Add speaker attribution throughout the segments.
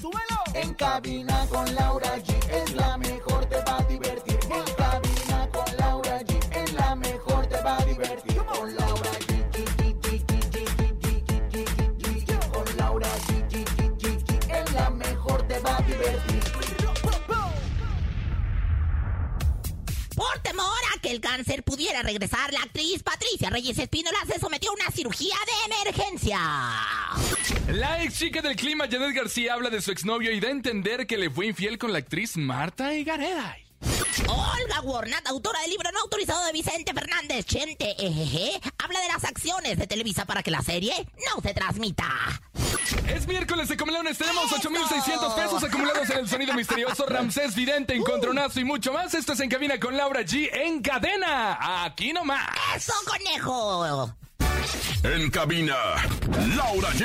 Speaker 1: ¡Súbelo! En cabina con Laura G es la mejor, te va a divertir. En cabina con Laura G es la mejor, te va a divertir. Con Laura G. Con Laura G. Es la mejor, te va a divertir.
Speaker 2: Por temor a que el cáncer pudiera regresar, la actriz Patricia Reyes Espínola se sometió a una cirugía de emergencia.
Speaker 3: La ex chica del clima, Janet García, habla de su exnovio y da a entender que le fue infiel con la actriz Marta Higareda.
Speaker 2: Olga Warnat, autora del libro no autorizado de Vicente Fernández, Chente, ejeje, habla de las acciones de Televisa para que la serie no se transmita.
Speaker 3: Es miércoles de Comelones, tenemos 8,600 pesos acumulados en el sonido misterioso. Ramsés Vidente, Encontronazo y mucho más. Esto es En Cabina con Laura G. En cadena, aquí nomás.
Speaker 2: ¡Eso, conejo!
Speaker 4: En cabina, Laura G.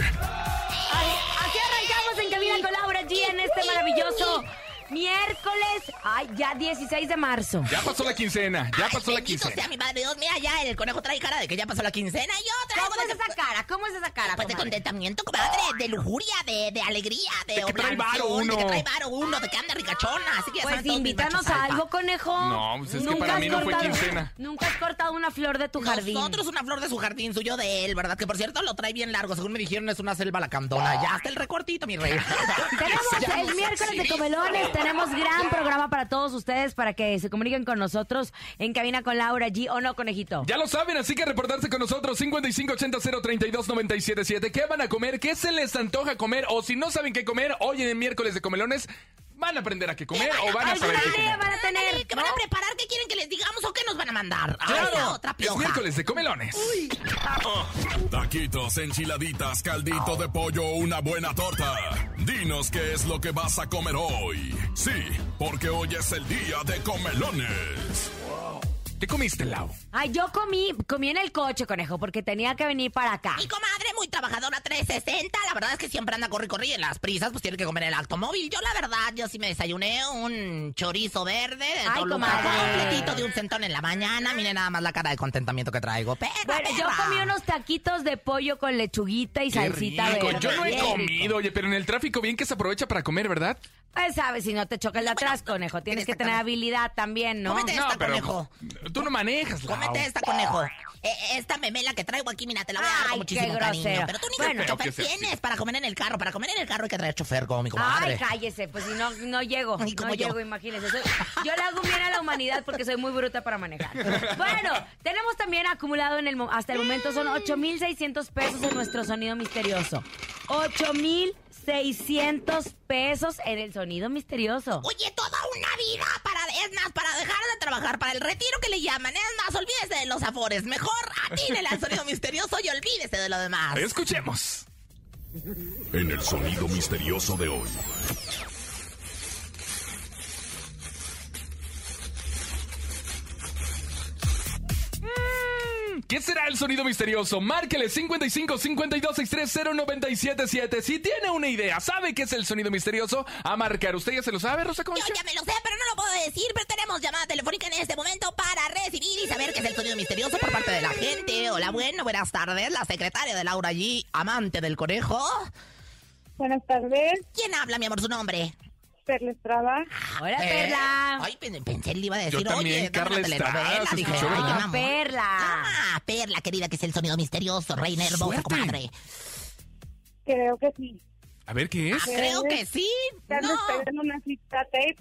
Speaker 5: Así arrancamos en Cabina con Laura G en este maravilloso miércoles, ay, ya 16 de marzo.
Speaker 3: Ya pasó la quincena, ya
Speaker 2: Ay,
Speaker 3: pasó la quincena.
Speaker 2: sea mi madre Dios, mira, ya el conejo trae cara de que ya pasó la quincena y yo traigo
Speaker 5: ¿Cómo es
Speaker 2: de-
Speaker 5: esa cara? ¿Cómo es esa cara?
Speaker 2: Pues de contentamiento, comadre, de lujuria, de, de alegría, de,
Speaker 3: De que trae varo uno.
Speaker 2: De que trae varo uno, de que anda ricachona. Así que ya
Speaker 5: Pues invítanos a
Speaker 2: alfa.
Speaker 5: algo, conejo.
Speaker 3: No, pues es que
Speaker 5: Nunca
Speaker 3: para
Speaker 5: has
Speaker 3: mí no fue
Speaker 5: cortado-
Speaker 3: quincena.
Speaker 5: Nunca has cortado una flor de tu jardín.
Speaker 2: Nosotros una flor de su jardín suyo de él, ¿verdad? Que por cierto lo trae bien largo. Según me dijeron, es una selva lacandona. Ya hasta el recortito, mi rey.
Speaker 5: Tenemos el miércoles de comelones, tenemos gran programa para todos ustedes para que se comuniquen con nosotros en cabina con Laura G o no, conejito.
Speaker 3: Ya lo saben, así que reportarse con nosotros 5580-032-977. ¿Qué van a comer? ¿Qué se les antoja comer? O si no saben qué comer, hoy en el miércoles de comelones, ¿van a aprender a qué comer o van a saber
Speaker 5: ¿Alguna
Speaker 3: qué
Speaker 5: idea
Speaker 3: comer?
Speaker 5: van a tener?
Speaker 2: ¿Qué van a preparar? ¿Qué quieren que les digamos o qué nos van a mandar?
Speaker 3: Claro,
Speaker 2: la otra
Speaker 3: es miércoles de comelones.
Speaker 4: Taquitos, enchiladitas, caldito de pollo, una buena torta. Dinos qué es lo que vas a comer hoy. Sí, porque hoy es el día de comelones.
Speaker 3: ¿Qué comiste, Lau?
Speaker 5: Ay, yo comí, comí en el coche, conejo, porque tenía que venir para acá.
Speaker 2: Mi comadre, muy trabajadora 360. La verdad es que siempre anda corri corri en las prisas, pues tiene que comer en el automóvil. Yo, la verdad, yo sí me desayuné un chorizo verde de
Speaker 5: Ay, comadre.
Speaker 2: completito de un centón en la mañana. Mire nada más la cara de contentamiento que traigo. Perra,
Speaker 5: Bueno, yo comí unos taquitos de pollo con lechuguita y
Speaker 3: Qué
Speaker 5: salsita
Speaker 3: rico.
Speaker 5: verde.
Speaker 3: Yo no he comido, oye, pero en el tráfico bien que se aprovecha para comer, ¿verdad?
Speaker 5: Pues sabes, si no te choca el de atrás, conejo. Tienes que tener habilidad también, ¿no?
Speaker 2: Cómete esta, conejo.
Speaker 3: tú no manejas, Lau.
Speaker 2: Cómete esta, conejo. Eh, esta memela que traigo aquí, mira, te la voy a dar
Speaker 5: Ay,
Speaker 2: con muchísimo
Speaker 5: qué
Speaker 2: cariño.
Speaker 5: grosero.
Speaker 2: Pero tú ni
Speaker 5: Bueno.
Speaker 2: chofer
Speaker 3: Creo que sea
Speaker 2: tienes para comer en el carro. Para comer en el carro hay que traer chofer como mi comadre.
Speaker 5: Ay, cállese, pues si no, no llego.
Speaker 2: Ay, como
Speaker 5: no
Speaker 2: yo.
Speaker 5: llego, imagínese. Soy- yo le hago un bien a la humanidad porque soy muy bruta para manejar. Bueno, tenemos también acumulado en el mo- hasta el momento son 8,600 pesos en nuestro sonido misterioso. 8,600 pesos en el sonido misterioso.
Speaker 2: Oye, toda una vida para, es más, para dejar de trabajar, para el retiro que le llaman. Es más, olvídese de los afores. Mejor atínele al sonido misterioso y olvídese de lo demás.
Speaker 3: Escuchemos.
Speaker 4: En el sonido misterioso de hoy.
Speaker 3: ¿Qué será el sonido misterioso? Márquele 55 52 630 977. Si tiene una idea, sabe qué es el sonido misterioso, a marcar. ¿Usted ya se lo sabe, Rosa
Speaker 2: Yo
Speaker 3: Concha?
Speaker 2: ya me lo sé, pero no lo puedo decir. Pero tenemos llamada telefónica en este momento para recibir y saber qué es el sonido misterioso por parte de la gente. Hola, bueno, buenas tardes. La secretaria de Laura G, amante del conejo.
Speaker 6: Buenas tardes,
Speaker 2: ¿Quién habla, mi amor, su nombre?
Speaker 6: Perla Estrada.
Speaker 5: Hola,
Speaker 2: Eh,
Speaker 5: Perla.
Speaker 2: Ay, pen- pensé le iba a decir,
Speaker 3: Yo también,
Speaker 2: oye,
Speaker 3: Carla. Estrada,
Speaker 2: amor.
Speaker 5: Perla.
Speaker 2: Ah, Perla, querida, que es el sonido misterioso, reina hermosa, comadre.
Speaker 6: Creo que sí.
Speaker 3: A ver, ¿qué
Speaker 2: Ah,
Speaker 3: es?
Speaker 2: creo que sí.
Speaker 6: Están
Speaker 2: No,
Speaker 6: esperando una cita tape.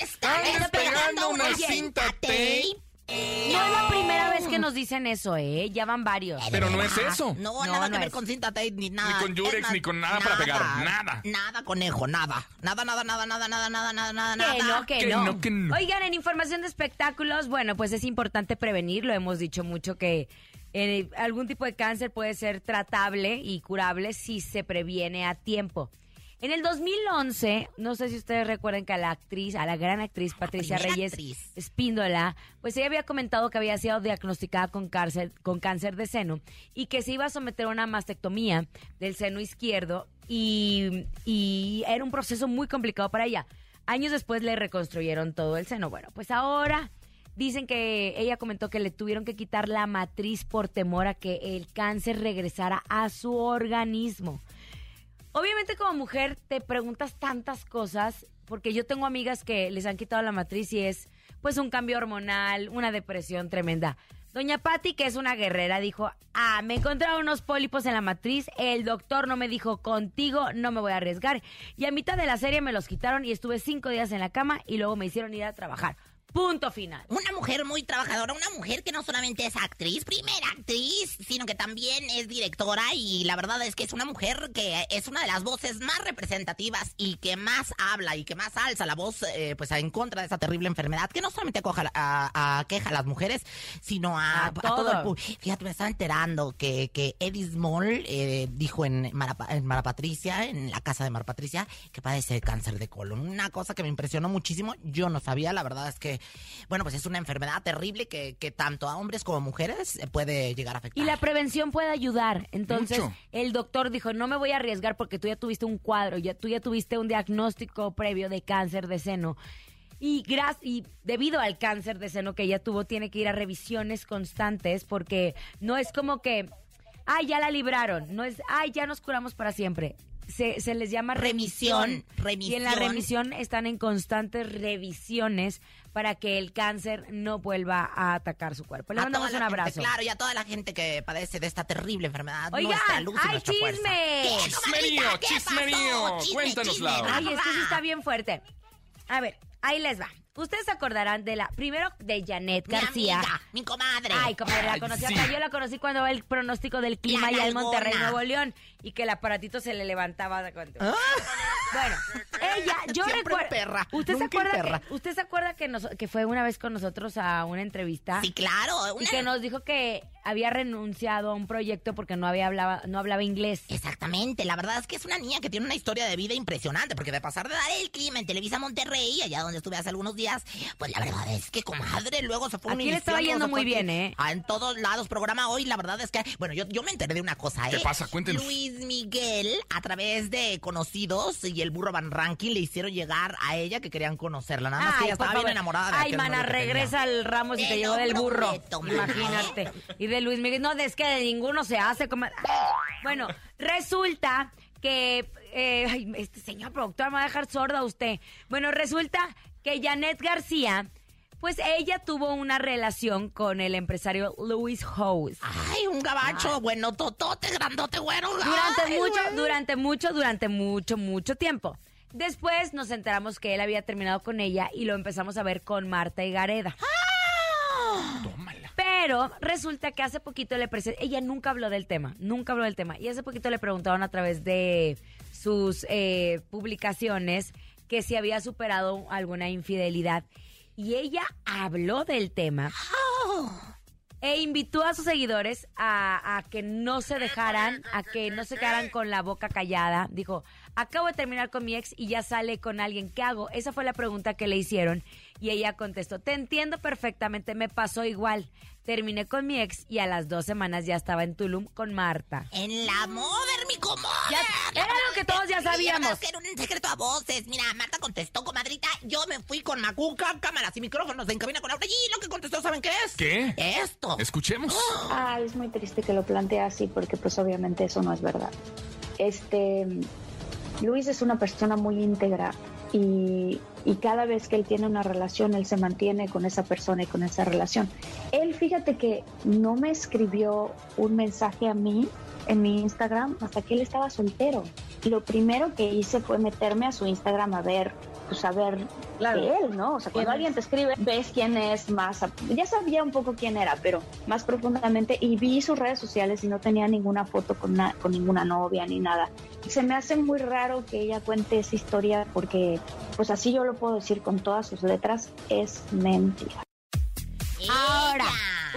Speaker 2: están esperando una
Speaker 3: cinta
Speaker 2: cinta
Speaker 3: tape.
Speaker 2: tape.
Speaker 5: No es la primera vez que nos dicen eso, ¿eh? Ya van varios.
Speaker 3: Pero no es eso.
Speaker 2: No,
Speaker 5: No,
Speaker 2: nada
Speaker 5: no
Speaker 2: que ver
Speaker 5: es.
Speaker 2: con cinta tape ni nada.
Speaker 3: con Yurex,
Speaker 2: Es
Speaker 3: ni con nada para pegar, nada.
Speaker 2: Nada, conejo, nada. Nada, nada, nada, nada, nada, nada, nada, nada,
Speaker 5: Que
Speaker 2: nada.
Speaker 5: no, que,
Speaker 3: Que
Speaker 5: no.
Speaker 3: no, que no.
Speaker 5: Oigan, en información de espectáculos, bueno, pues es importante prevenir, lo hemos dicho mucho que eh, algún tipo de cáncer puede ser tratable y curable si se previene a tiempo. En el 2011, no sé si ustedes recuerdan que a la actriz, a la gran actriz Patricia
Speaker 2: primera
Speaker 5: Reyes
Speaker 2: actriz.
Speaker 5: Espíndola, pues ella había comentado que había sido diagnosticada con cáncer, con cáncer de seno y que se iba a someter a una mastectomía del seno izquierdo y, y era un proceso muy complicado para ella. Años después le reconstruyeron todo el seno. Bueno, pues ahora dicen que ella comentó que le tuvieron que quitar la matriz por temor a que el cáncer regresara a su organismo. Obviamente como mujer te preguntas tantas cosas, porque yo tengo amigas que les han quitado la matriz y es pues un cambio hormonal, una depresión tremenda. Doña Patti, que es una guerrera, dijo, ah, me encontraron unos pólipos en la matriz, el doctor no me dijo, contigo no me voy a arriesgar. Y a mitad de la serie me los quitaron y estuve cinco días en la cama y luego me hicieron ir a trabajar. Punto final.
Speaker 2: Una mujer muy trabajadora, una mujer que no solamente es actriz, primera actriz, sino que también es directora y la verdad es que es una mujer que es una de las voces más representativas y que más habla y que más alza la voz eh, pues en contra de esa terrible enfermedad que no solamente acoja a, a- queja a las mujeres, sino a,
Speaker 5: A
Speaker 2: a todo el público. Fíjate, me estaba enterando que, que Eddie Small eh, dijo en Mara, en Mara Patricia, en la casa de Mara Patricia, que padece de cáncer de colon. Una cosa que me impresionó muchísimo, yo no sabía, la verdad es que, bueno, pues es una enfermedad terrible que, que tanto a hombres como mujeres eh, puede llegar a afectar.
Speaker 5: Y la prevención puede ayudar. Entonces,
Speaker 3: Mucho.
Speaker 5: el doctor dijo, no me voy a arriesgar porque tú ya tuviste un cuadro, ya, tú ya tuviste un diagnóstico previo de cáncer de seno. Y, gras- y debido al cáncer de seno que ella tuvo, tiene que ir a revisiones constantes porque no es como que, ay, ya la libraron. No es, ay, ya nos curamos para siempre. Se, se les llama remisión.
Speaker 2: Remisión,
Speaker 5: Y en la
Speaker 2: remisión.
Speaker 5: están en constantes revisiones para que el cáncer no vuelva a atacar su cuerpo. Le
Speaker 2: A
Speaker 5: mandamos un
Speaker 2: gente,
Speaker 5: abrazo.
Speaker 2: claro, y a toda la gente que padece de esta terrible enfermedad.
Speaker 5: Oigan,
Speaker 2: nuestra luz y
Speaker 5: ¡hay chisme!
Speaker 2: ¿Qué,
Speaker 3: Chismerío, chismerío.
Speaker 2: pasó? Chisme,
Speaker 3: Cuéntanos,
Speaker 2: chisme,
Speaker 3: Laura.
Speaker 5: Ay, es que sí está bien fuerte. A ver, ahí les va. Ustedes se acordarán de la, primero de Janet
Speaker 2: Mi
Speaker 5: García.
Speaker 2: amiga, mi comadre.
Speaker 5: Ay, comadre, la conocí
Speaker 3: sí.
Speaker 5: hasta yo la conocí cuando va el pronóstico del clima allá en. Monterrey, Nuevo León, y que el aparatito se le levantaba cuento. Bueno, ella, yo recuerdo.
Speaker 2: perra,
Speaker 5: ¿Usted se acuerda
Speaker 2: perra.
Speaker 5: que, usted se acuerda que, nos- que fue una vez con nosotros a una entrevista?
Speaker 2: Sí, claro.
Speaker 5: Y que nos dijo que había renunciado a un proyecto porque no había hablaba, no hablaba inglés.
Speaker 2: Exactamente, la verdad es que es una niña que tiene una historia de vida impresionante, porque de pasar de dar el clima en Televisa Monterrey, allá donde estuve hace algunos días, pues la verdad es que, comadre, luego se fue
Speaker 5: Aquí le estaba yendo muy bien, ¿eh?
Speaker 2: En todos lados, programa hoy, la verdad es que, bueno, yo, yo me enteré de una cosa, ¿eh?
Speaker 3: ¿Qué pasa? Cuéntenos.
Speaker 2: Luis Miguel, a través de conocidos y el burro Van Ranking, le hicieron llegar a ella que querían conocerla, nada más que ella estaba bien enamorada de
Speaker 5: Ay, mana, regresa al Ramos y
Speaker 2: Te
Speaker 5: te llegó del burro. Imagínate. Y de Luis Miguel. No, es que de ninguno se hace. como- Bueno, resulta que. eh, ay, este señor productor me va a dejar sorda a usted. Bueno, resulta que Janet García. Pues ella tuvo una relación con el empresario Louis House.
Speaker 2: Ay, un gabacho, bueno, totote, grandote, güero.
Speaker 5: Durante
Speaker 2: Ay,
Speaker 5: mucho,
Speaker 2: güey.
Speaker 5: durante mucho, durante mucho, mucho tiempo. Después nos enteramos que él había terminado con ella y lo empezamos a ver con Marta y Gareda.
Speaker 3: Tómala.
Speaker 5: Pero resulta que hace poquito le presentó, ella nunca habló del tema, nunca habló del tema. Y hace poquito le preguntaron a través de sus eh, publicaciones que si había superado alguna infidelidad. Y ella habló del tema e invitó a sus seguidores a, a que no se dejaran, a que no se quedaran con la boca callada. Dijo, acabo de terminar con mi ex y ya sale con alguien. ¿Qué hago? Esa fue la pregunta que le hicieron. Y ella contestó, te entiendo perfectamente, me pasó igual. Terminé con mi ex y a las dos semanas ya estaba en Tulum con Marta.
Speaker 2: En la mover, mi comadre.
Speaker 5: Ya- era lo que todos ya sabíamos.
Speaker 2: que era un secreto a voces. Mira, Marta contestó, comadrita. Yo me fui con Macuca, cámaras y micrófonos en cabina con Laura. Y lo que contestó, ¿saben qué es?
Speaker 3: ¿Qué?
Speaker 2: Esto.
Speaker 3: Escuchemos.
Speaker 6: Ah, es muy triste que lo plantea así porque pues obviamente eso no es verdad. Este Luis es una persona muy íntegra y, y cada vez que él tiene una relación, él se mantiene con esa persona y con esa relación. Él, fíjate que no me escribió un mensaje a mí en mi Instagram hasta que él estaba soltero. Lo primero que hice fue meterme a su Instagram a ver, pues a ver de él, ¿no? O sea, cuando alguien te escribe, ves quién es más, ya sabía un poco quién era, pero más profundamente, y vi sus redes sociales y no tenía ninguna foto con, na- con ninguna novia ni nada. Se me hace muy raro que ella cuente esa historia porque, pues así yo lo puedo decir con todas sus letras, es mentira.
Speaker 5: Ahora.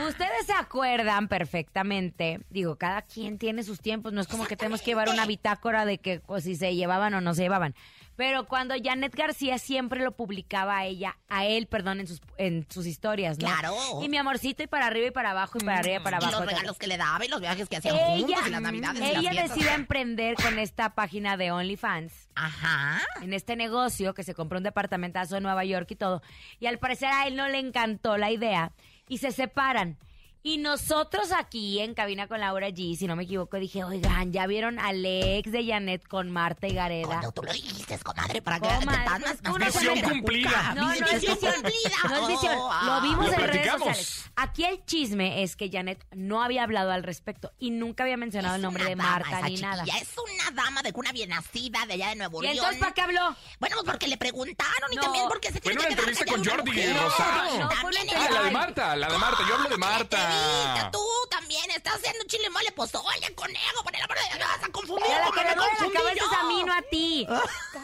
Speaker 5: Ustedes se acuerdan perfectamente, digo, cada quien tiene sus tiempos, no es como que tenemos que llevar una bitácora de que pues, si se llevaban o no se llevaban. Pero cuando Janet García siempre lo publicaba a ella, a él, perdón, en sus, en sus historias, ¿no?
Speaker 2: Claro.
Speaker 5: Y mi amorcito, y para arriba y para abajo, y para arriba y para
Speaker 2: Y
Speaker 5: abajo.
Speaker 2: los regalos que le daba y los viajes que hacían
Speaker 5: ella,
Speaker 2: juntos y las navidades y las
Speaker 5: ella
Speaker 2: fiestas.
Speaker 5: decide emprender con esta página de OnlyFans
Speaker 2: Ajá.
Speaker 5: en este negocio que se compró un departamentazo en Nueva York y todo. Y al parecer a él no le encantó la idea y se separan. Y nosotros aquí en Cabina con Laura G, si no me equivoco, dije, oigan, ¿ya vieron al ex de Janet con Marta y Gareda?
Speaker 2: Cuando tú lo dijiste, comadre, para que
Speaker 5: Comadre,
Speaker 2: te estás
Speaker 5: no es
Speaker 2: más- más-
Speaker 5: una
Speaker 2: más-
Speaker 3: Misión cumplida.
Speaker 5: No, no es
Speaker 2: Misión
Speaker 5: visión.
Speaker 2: cumplida.
Speaker 5: No es visión.
Speaker 2: Oh.
Speaker 5: Lo vimos
Speaker 3: Lo
Speaker 5: en redes sociales. Aquí el chisme es que Janet no había hablado al respecto y nunca había mencionado el nombre de Marta ni nada.
Speaker 2: chiquilla, Es una dama de cuna bien nacida de allá de Nuevo
Speaker 5: ¿Y
Speaker 2: León.
Speaker 5: entonces para qué habló?
Speaker 2: Bueno, pues porque le preguntaron y
Speaker 5: No.
Speaker 2: también porque se tiene
Speaker 3: en
Speaker 2: que
Speaker 3: una
Speaker 2: quedar
Speaker 3: entrevista con Jordi. Rosado.
Speaker 5: No,
Speaker 2: También
Speaker 3: Ah, la de Marta, la de Marta. Yo hablo de
Speaker 2: Evita,
Speaker 3: Marta.
Speaker 2: tú también estás haciendo chile mole pozole, conejo, por el amor de Dios, vas a confundir.
Speaker 5: A la que
Speaker 2: me
Speaker 5: le duele la
Speaker 2: confundí
Speaker 5: cabeza es a mí, no a ti.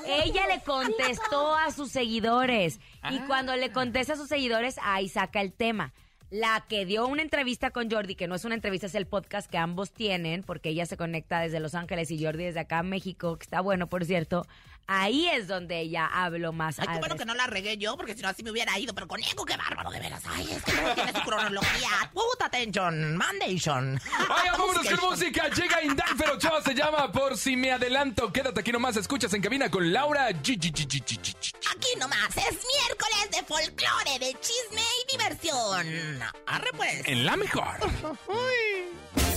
Speaker 5: Ella le contestó a sus seguidores. Y cuando le contesta a sus seguidores, ahí saca el tema. La que dio una entrevista con Jordi, que no es una entrevista, es el podcast que ambos tienen, porque ella se conecta desde Los Ángeles y Jordi desde acá, México, que está bueno, por cierto. Ahí es donde ella habló más.
Speaker 2: Ay, qué bueno que no la regué yo, porque si no así me hubiera ido. Pero conejo, qué bárbaro, de veras. Ay, es que no tiene su cronología. Put attention, mandation.
Speaker 3: Oigan, vámonos con música. Llega Indanfer Ochoa, se llama Por si me adelanto. Quédate aquí nomás, escuchas en cabina con Laura G.
Speaker 2: Aquí nomás es miércoles de folclore, de chisme y diversión. Arre pues.
Speaker 3: En la mejor.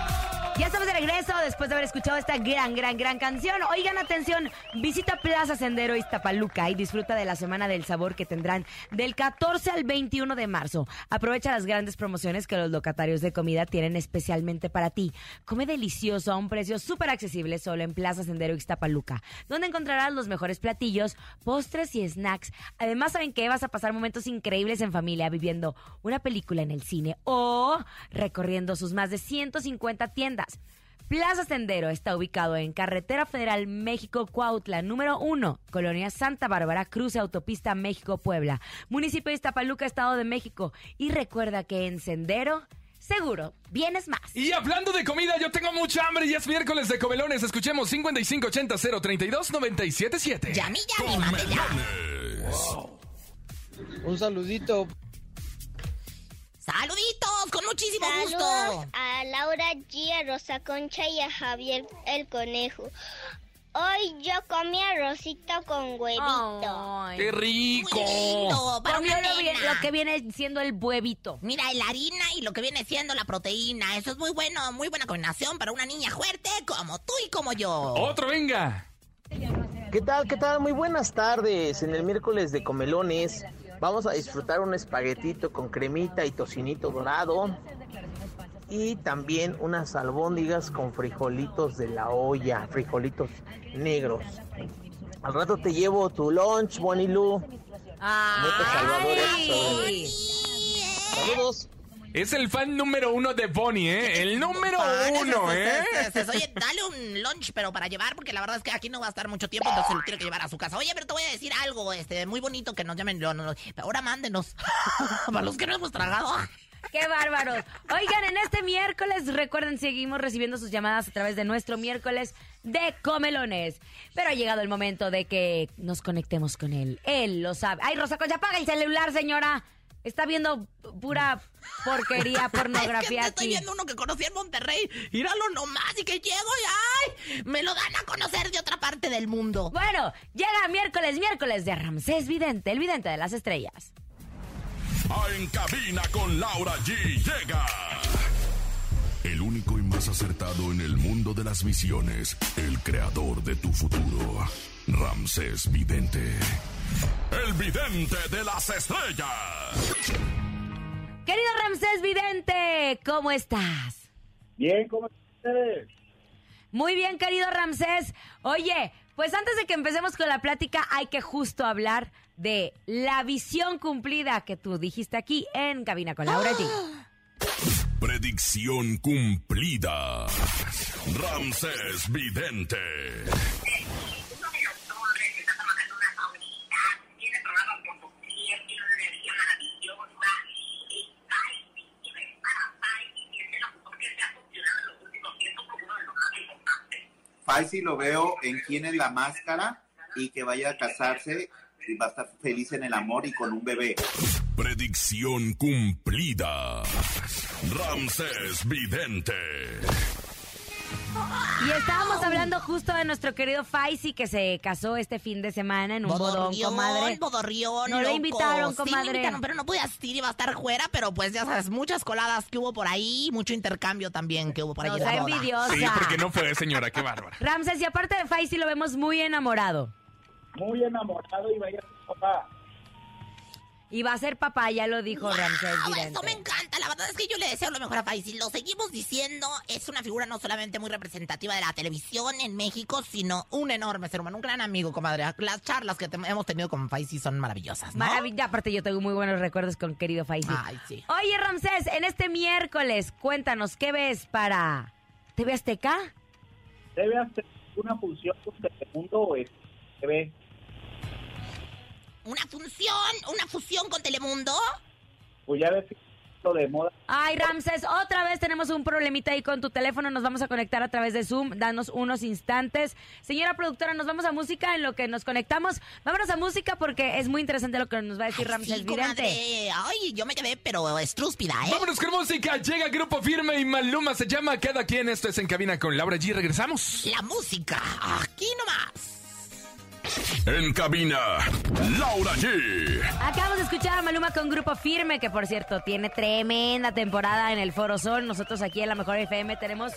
Speaker 5: Ya estamos de regreso después de haber escuchado esta gran, gran, gran canción. Oigan, atención, visita Plaza Sendero Iztapaluca y disfruta de la Semana del Sabor que tendrán del 14 al 21 de marzo. Aprovecha las grandes promociones que los locatarios de comida tienen especialmente para ti. Come delicioso a un precio súper accesible solo en Plaza Sendero Iztapaluca, donde encontrarás los mejores platillos, postres y snacks. Además, ¿saben que Vas a pasar momentos increíbles en familia viviendo una película en el cine o recorriendo sus más de 150 tiendas. Plaza Sendero está ubicado en Carretera Federal México-Cuautla, número 1, Colonia Santa Bárbara, cruce autopista México-Puebla, municipio de Iztapaluca, Estado de México. Y recuerda que en Sendero, seguro, vienes más.
Speaker 3: Y hablando de comida, yo tengo mucha hambre y es miércoles de comelones. Escuchemos 5580 032 977.
Speaker 2: Yami, yami, mate ya.
Speaker 4: Comelones.
Speaker 7: Un saludito
Speaker 2: Saluditos, con muchísimo
Speaker 8: Saludos
Speaker 2: gusto.
Speaker 8: a Laura G, a Rosa Concha y a Javier el Conejo. Hoy yo comí arrocito con huevito.
Speaker 5: Ay.
Speaker 3: ¡Qué rico!
Speaker 2: Muy lindo, para
Speaker 5: Comió lo, bien- lo que viene siendo el huevito.
Speaker 2: Mira, la harina y lo que viene siendo la proteína. Eso es muy bueno, muy buena combinación para una niña fuerte como tú y como yo.
Speaker 3: Otro, venga.
Speaker 7: ¿Qué tal? ¿Qué tal? Muy buenas tardes. En el miércoles de comelones vamos a disfrutar un espaguetito con cremita y tocinito dorado. Y también unas albóndigas con frijolitos de la olla, frijolitos negros. Al rato te llevo tu lunch, Bonilu. Neto Salvador. Saludos.
Speaker 3: Es el fan número uno de Bonnie, ¿eh? El número uno, ¿eh?
Speaker 2: Oye, dale un lunch, pero para llevar, porque la verdad es que aquí no va a estar mucho tiempo, entonces lo tiene que llevar a su casa. Oye, pero te voy a decir algo, este, muy bonito que nos llamen, no, no, no, ahora mándenos. para los que no hemos tragado.
Speaker 5: ¡Qué bárbaros! Oigan, en este miércoles, recuerden, seguimos recibiendo sus llamadas a través de nuestro miércoles de comelones. Pero ha llegado el momento de que nos conectemos con él. Él lo sabe. ¡Ay, Rosa Concha, apaga el celular, señora! Está viendo pura porquería, pornografía
Speaker 2: es que estoy
Speaker 5: aquí.
Speaker 2: viendo uno que conocí en Monterrey. Míralo nomás y que llego y ¡ay! Me lo dan a conocer de otra parte del mundo.
Speaker 5: Bueno, llega miércoles, miércoles de Ramsés Vidente, el vidente de las estrellas.
Speaker 4: Ah, En cabina con Laura G llega. El único y más acertado en el mundo de las visiones, el creador de tu futuro, Ramsés Vidente. El vidente de las estrellas.
Speaker 5: Querido Ramsés Vidente, ¿cómo estás?
Speaker 9: Bien, ¿cómo ustedes?
Speaker 5: Muy bien, querido Ramsés. Oye, pues antes de que empecemos con la plática, hay que justo hablar de la visión cumplida que tú dijiste aquí en Cabina con Laura G.
Speaker 4: Predicción cumplida. Ramsés Vidente.
Speaker 10: Faisy lo veo en quién es la máscara y que vaya a casarse y va a estar feliz en el amor y con un bebé.
Speaker 4: Predicción cumplida. Ramsés Vidente.
Speaker 5: Y estábamos hablando justo de nuestro querido Faisy que se casó este fin de semana en un bodón,
Speaker 2: Bodorrión,
Speaker 5: comadre.
Speaker 2: bodorrión,
Speaker 5: No lo invitaron,
Speaker 2: Sí,
Speaker 5: comadre.
Speaker 2: me invitaron, pero no pude asistir, iba a estar fuera, pero pues ya sabes, muchas coladas que hubo por ahí, mucho intercambio también que hubo por ahí.
Speaker 5: No, envidiosa.
Speaker 3: Sí, porque no fue, señora, qué bárbara.
Speaker 5: Ramses, y aparte de Faisy lo vemos muy enamorado.
Speaker 9: Muy enamorado y vaya papá.
Speaker 5: Y va a ser papá, ya lo dijo
Speaker 2: Ah,
Speaker 5: Vidente.
Speaker 2: eso me encanta, la verdad es que yo le deseo lo mejor a Faisy. Lo seguimos diciendo, es una figura no solamente muy representativa de la televisión en México, sino un enorme ser humano, un gran amigo, comadre. Las charlas que te- hemos tenido con Faisy son maravillosas, ¿no?
Speaker 5: Maravilla, aparte yo tengo muy buenos recuerdos con querido Faisy.
Speaker 2: Ay, sí.
Speaker 5: Oye, Ramsés, en este miércoles, cuéntanos, ¿qué ves para TV Azteca?
Speaker 9: Debe hacer una función con Telemundo o es TV.
Speaker 2: Una función, una fusión con Telemundo.
Speaker 9: Pues ya ves lo de moda.
Speaker 5: Ay, Ramses, otra vez tenemos un problemita ahí con tu teléfono. Nos vamos a conectar a través de Zoom. Danos unos instantes. Señora productora, nos vamos a música en lo que nos conectamos. Vámonos a música porque es muy interesante lo que nos va a decir Ramses
Speaker 2: Sí,
Speaker 5: Vidente.
Speaker 2: comadre. Ay, yo me quedé, pero estrúspida, ¿eh?
Speaker 3: Vámonos con música. Llega Grupo Firme y Maluma se llama Cada quien. Esto es En Cabina con Laura G. Regresamos.
Speaker 2: La música, aquí nomás.
Speaker 4: En cabina, Laura G.
Speaker 5: Acabamos de escuchar a Maluma con Grupo Firme, que por cierto tiene tremenda temporada en el Foro Sol. Nosotros aquí en la Mejor FM tenemos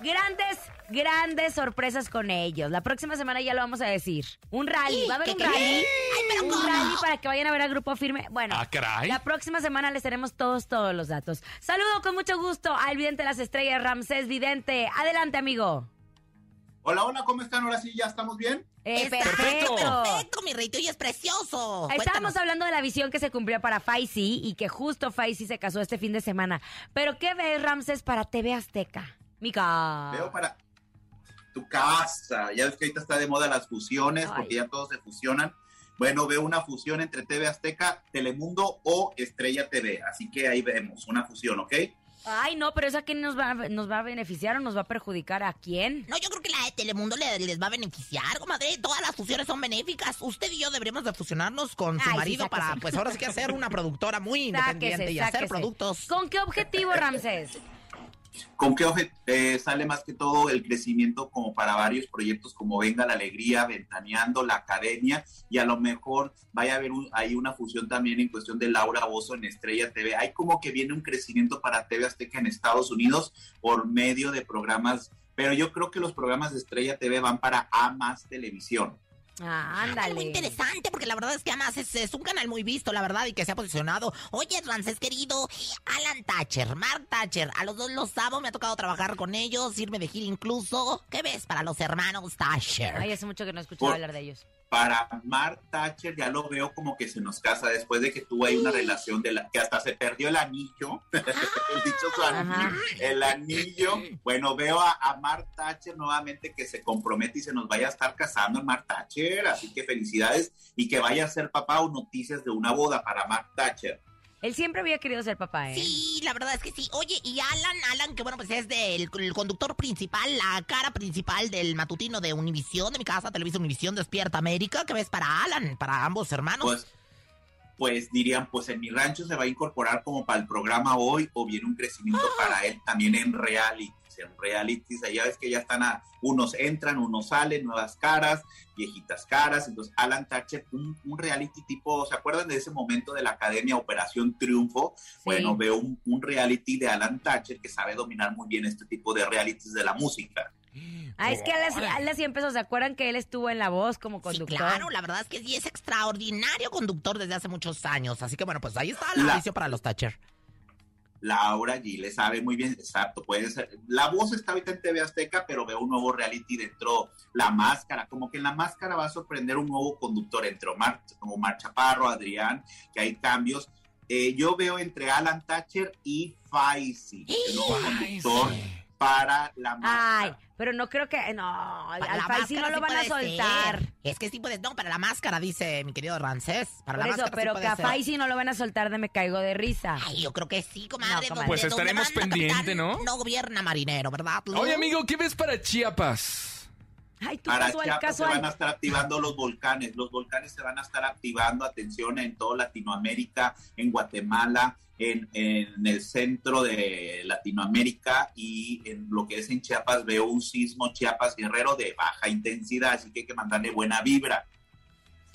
Speaker 5: grandes, grandes sorpresas con ellos. La próxima semana ya lo vamos a decir. Un rally, va a haber
Speaker 2: ¿Qué,
Speaker 5: un rally.
Speaker 2: Ay,
Speaker 5: un rally para que vayan a ver a Grupo Firme. Bueno,
Speaker 3: Ah, caray.
Speaker 5: la próxima semana les tenemos todos, todos los datos. Saludo con mucho gusto al Vidente de las Estrellas, Ramsés Vidente. Adelante, amigo.
Speaker 10: Hola, hola, ¿cómo están? Ahora sí, ya estamos bien.
Speaker 5: Eh, perfecto.
Speaker 2: Perfecto, mi rey, y es precioso.
Speaker 5: Estábamos
Speaker 2: Cuéntanos.
Speaker 5: hablando de la visión que se cumplió para Faisy y que justo Faisy se casó este fin de semana. Pero ¿qué ves, Ramses, para TV Azteca? Mica.
Speaker 10: Veo para tu casa. Ya ves que ahorita está de moda las fusiones,
Speaker 5: Ay.
Speaker 10: porque ya todos se fusionan. Bueno, veo una fusión entre TV Azteca, Telemundo o Estrella TV. Así que ahí vemos una fusión, ¿ok?
Speaker 5: Ay, no, pero ¿eso a quién nos va, nos va a beneficiar o nos va a perjudicar? ¿A quién?
Speaker 2: No, yo creo que la de Telemundo le- les va a beneficiar, comadre. Todas las fusiones son benéficas. Usted y yo deberíamos de fusionarnos con su
Speaker 5: Ay,
Speaker 2: marido para, pues ahora sí que hacer una productora muy independiente
Speaker 5: Sáquese,
Speaker 2: y hacer
Speaker 5: sáquese.
Speaker 2: productos.
Speaker 5: ¿Con qué objetivo, Ramses?
Speaker 10: ¿Con qué eh, sale más que todo el crecimiento como para varios proyectos como Venga la Alegría, Ventaneando, La Academia y a lo mejor vaya a haber un- una fusión también en cuestión de Laura Bozo en Estrella TV. Hay como que viene un crecimiento para TV Azteca en Estados Unidos por medio de programas, pero yo creo que los programas de Estrella TV van para A más televisión.
Speaker 5: Ah,
Speaker 2: Muy
Speaker 5: ándale.
Speaker 2: interesante, porque la verdad es que además es, es un canal muy visto, la verdad, y que se ha posicionado. Oye, Frances, querido, Alan Thatcher, Mark Thatcher, a los dos los amo, me ha tocado trabajar con ellos, irme de gira incluso. ¿Qué ves para los hermanos Thatcher?
Speaker 5: Ay, hace mucho que no he escuchado hablar de ellos.
Speaker 10: Para Mark Thatcher ya lo veo como que se nos casa después de que tuvo ahí una relación de la que hasta se perdió el anillo, el dichoso anillo,
Speaker 5: Ajá.
Speaker 10: el anillo. Bueno, veo a, a Mark Thatcher nuevamente que se compromete y se nos vaya a estar casando en Mark Thatcher, así que felicidades y que vaya a ser papá o noticias de una boda para Mark Thatcher.
Speaker 5: Él siempre había querido ser papá, ¿eh?
Speaker 2: Sí, la verdad es que sí. Oye, y Alan, Alan, que bueno, pues es del el conductor principal, la cara principal del matutino de Univisión, de mi casa, Televisa Univisión, Despierta América. ¿Qué ves para Alan, para ambos hermanos?
Speaker 10: Pues, pues dirían, pues en mi rancho se va a incorporar como para el programa hoy o viene un crecimiento para él también en realities. En realities, allá ves que ya están a, unos entran, unos salen, nuevas caras, viejitas caras. Entonces, Alan Thatcher, un, un reality tipo, ¿se acuerdan de ese momento de la Academia Operación Triunfo? Bueno, veo un, un reality de Alan Thatcher que sabe dominar muy bien este tipo de realities de la música.
Speaker 5: Ah, es que así empezó. ¿Se acuerdan que él estuvo en La Voz como
Speaker 2: Sí,
Speaker 5: conductor?
Speaker 2: claro, la verdad es que sí es extraordinario conductor desde hace muchos años. Así que bueno, pues ahí está la
Speaker 10: La-
Speaker 2: audición para los Thatcher.
Speaker 10: Laura G le sabe muy bien, exacto, puede ser. La voz está ahorita en TV Azteca, pero veo un nuevo reality dentro, La Máscara, como que en La Máscara va a sorprender un nuevo conductor entre Omar, como Omar Chaparro, Adrián, que hay cambios. Eh, yo veo entre Alan Thatcher y Faisy, el nuevo conductor para La
Speaker 5: Ay,
Speaker 10: Máscara.
Speaker 5: Pero no creo que... No,
Speaker 2: Para
Speaker 5: al Faisy no lo
Speaker 2: sí
Speaker 5: van a soltar.
Speaker 2: ser. Es que sí puedes, no, para la máscara, dice mi querido Rancés. Para
Speaker 5: Por
Speaker 2: la
Speaker 5: eso,
Speaker 2: máscara sí
Speaker 5: pero
Speaker 2: puede
Speaker 5: que a. Faisy no lo van a soltar de Me Caigo de Risa.
Speaker 2: Ay, yo creo que sí, comadre.
Speaker 5: No, comadre.
Speaker 3: Pues estaremos pendiente,
Speaker 2: capitán,
Speaker 3: ¿no?
Speaker 2: No gobierna marinero, ¿verdad? Lu?
Speaker 3: Oye, amigo, ¿qué ves para Chiapas?
Speaker 5: Ay, tú
Speaker 10: Para
Speaker 5: casual,
Speaker 10: Chiapas se van a estar activando los volcanes. Los volcanes se van a estar activando, atención, en toda Latinoamérica, en Guatemala, en, en el centro de Latinoamérica y en lo que es en Chiapas veo un sismo Chiapas Guerrero de baja intensidad, así que hay que mandarle buena vibra.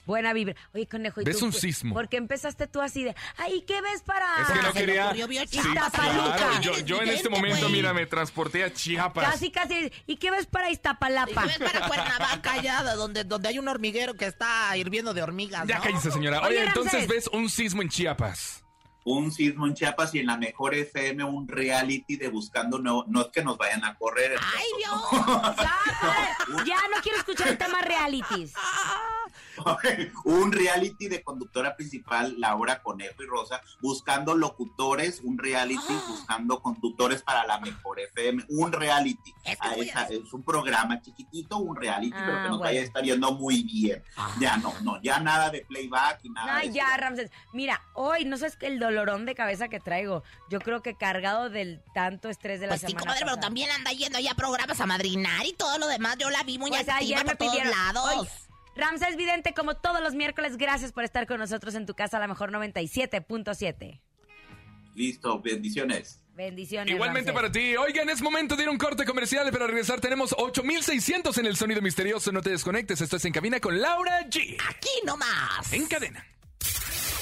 Speaker 5: Buena vibra. Oye, conejo, ¿y
Speaker 3: ¿Ves
Speaker 5: tú
Speaker 3: un
Speaker 5: qué?
Speaker 3: sismo?
Speaker 5: ¿Por qué empezaste tú así de, ay, ¿qué ves para...?
Speaker 3: Es que no quería. Sí, claro. Yo, yo en este momento, mira, me transporté a Chiapas.
Speaker 5: Casi, casi. ¿Y qué ves para Iztapalapa?
Speaker 2: Ves para Cuernavaca de donde, donde hay un hormiguero que está hirviendo de hormigas,
Speaker 3: Ya
Speaker 2: ¿no?
Speaker 3: cállese, señora.
Speaker 5: Oye,
Speaker 3: Oye, entonces ves un sismo en Chiapas.
Speaker 10: Un sismo en Chiapas y en la mejor FM un reality de buscando nuevo, no es que nos vayan a correr.
Speaker 2: ¡Ay, Dios!
Speaker 5: Ya, joder, ya no quiero escuchar el tema realities.
Speaker 10: un reality de conductora principal, Laura Conejo y Rosa, buscando locutores, un reality
Speaker 2: Ah.
Speaker 10: buscando conductores para la mejor FM, un reality.
Speaker 2: Es que
Speaker 10: Ah, es,
Speaker 2: a-
Speaker 10: es un programa chiquitito, un reality,
Speaker 5: Ah,
Speaker 10: pero que nos
Speaker 5: bueno.
Speaker 10: vaya a estar yendo muy bien.
Speaker 2: Ah.
Speaker 10: Ya no, no, ya nada de playback y nada
Speaker 5: Ay,
Speaker 10: de
Speaker 5: ya. Ramses. Mira, hoy no sabes que el dolorón de cabeza que traigo. Yo creo que cargado del tanto estrés de la
Speaker 2: Pues sí, comadre, pero también anda yendo ya a programas a madrinar y todo lo demás. Yo la vi muy
Speaker 5: Pues
Speaker 2: activa
Speaker 5: me
Speaker 2: todos
Speaker 5: pidieron.
Speaker 2: lados.
Speaker 5: Ramses Vidente, como todos los miércoles, gracias por estar con nosotros en tu casa, a la mejor 97.7.
Speaker 10: Listo, bendiciones.
Speaker 5: Bendiciones.
Speaker 3: Igualmente
Speaker 5: Ramsés.
Speaker 3: para ti. Oigan, es momento de ir a un corte comercial. Para regresar tenemos 8600 en el sonido misterioso. No te desconectes. Esto es En Cabina con Laura G.
Speaker 2: Aquí nomás.
Speaker 3: En cadena.